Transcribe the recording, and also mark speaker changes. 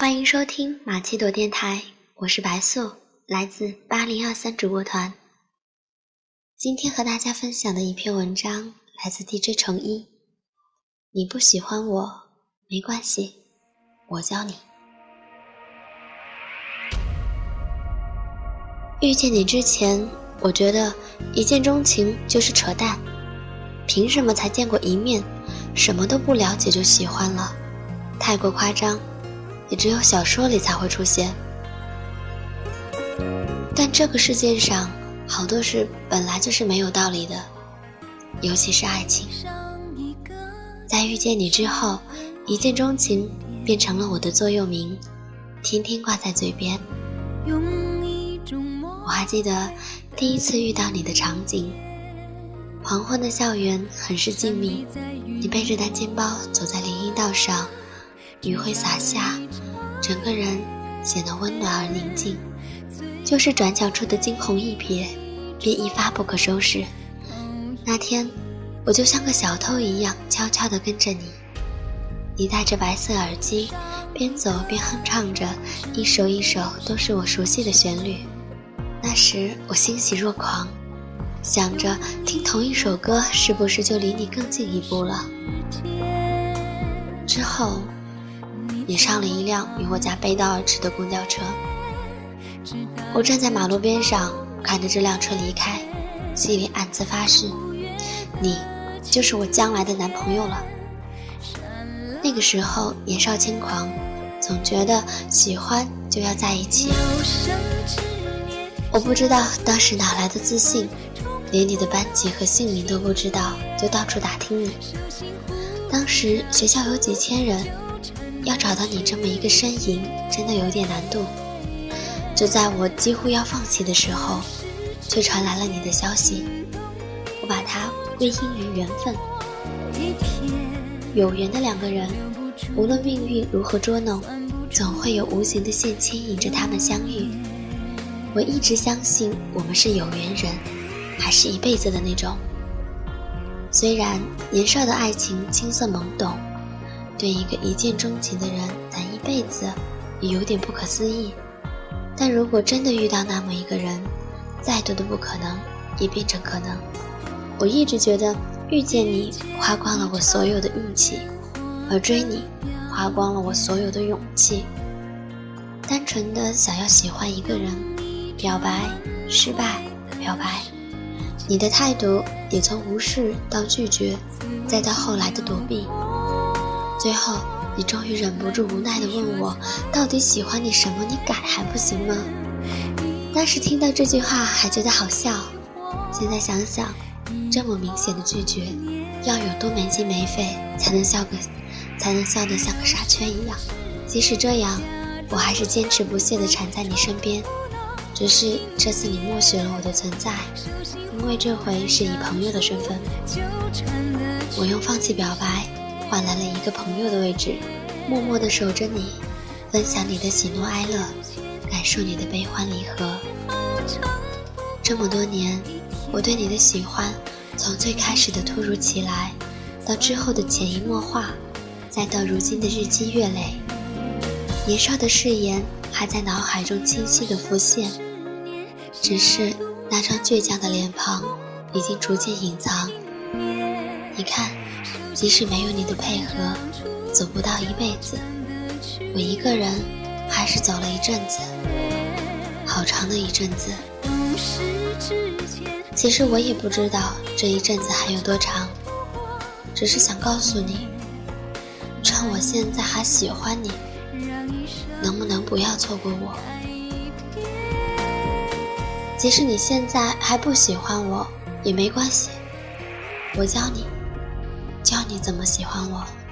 Speaker 1: 欢迎收听马奇朵电台，我是白素，来自八零二三主播团。今天和大家分享的一篇文章来自 DJ 成一。你不喜欢我没关系，我教你。遇见你之前，我觉得一见钟情就是扯淡。凭什么才见过一面，什么都不了解就喜欢了？太过夸张。也只有小说里才会出现，但这个世界上好多事本来就是没有道理的，尤其是爱情。在遇见你之后，一见钟情变成了我的座右铭，天天挂在嘴边。我还记得第一次遇到你的场景，黄昏的校园很是静谧，你背着单肩包走在林荫道上。余晖洒下，整个人显得温暖而宁静。就是转角处的惊鸿一瞥，便一发不可收拾。那天，我就像个小偷一样，悄悄地跟着你。你戴着白色耳机，边走边哼唱着，一首一首都是我熟悉的旋律。那时我欣喜若狂，想着听同一首歌，是不是就离你更近一步了？之后。你上了一辆与我家背道而驰的公交车，我站在马路边上看着这辆车离开，心里暗自发誓：你就是我将来的男朋友了。那个时候年少轻狂，总觉得喜欢就要在一起。我不知道当时哪来的自信，连你的班级和姓名都不知道，就到处打听你。当时学校有几千人。要找到你这么一个身影，真的有点难度。就在我几乎要放弃的时候，却传来了你的消息。我把它归因于缘分。有缘的两个人，无论命运如何捉弄，总会有无形的线牵引着他们相遇。我一直相信我们是有缘人，还是一辈子的那种。虽然年少的爱情青涩懵懂。对一个一见钟情的人谈一辈子，也有点不可思议。但如果真的遇到那么一个人，再多的不可能也变成可能。我一直觉得遇见你花光了我所有的运气，而追你花光了我所有的勇气。单纯的想要喜欢一个人，表白失败，表白，你的态度也从无视到拒绝，再到后来的躲避。最后，你终于忍不住无奈地问我：“到底喜欢你什么？你改还不行吗？”当时听到这句话还觉得好笑，现在想想，这么明显的拒绝，要有多没心没肺才能笑个，才能笑得像个傻缺一样？即使这样，我还是坚持不懈地缠在你身边。只是这次你默许了我的存在，因为这回是以朋友的身份，我用放弃表白。换来了一个朋友的位置，默默地守着你，分享你的喜怒哀乐，感受你的悲欢离合。这么多年，我对你的喜欢，从最开始的突如其来，到之后的潜移默化，再到如今的日积月累，年少的誓言还在脑海中清晰地浮现，只是那张倔强的脸庞已经逐渐隐藏。你看。即使没有你的配合，走不到一辈子，我一个人还是走了一阵子，好长的一阵子。其实我也不知道这一阵子还有多长，只是想告诉你，趁我现在还喜欢你，能不能不要错过我？即使你现在还不喜欢我，也没关系，我教你。教你怎么喜欢我。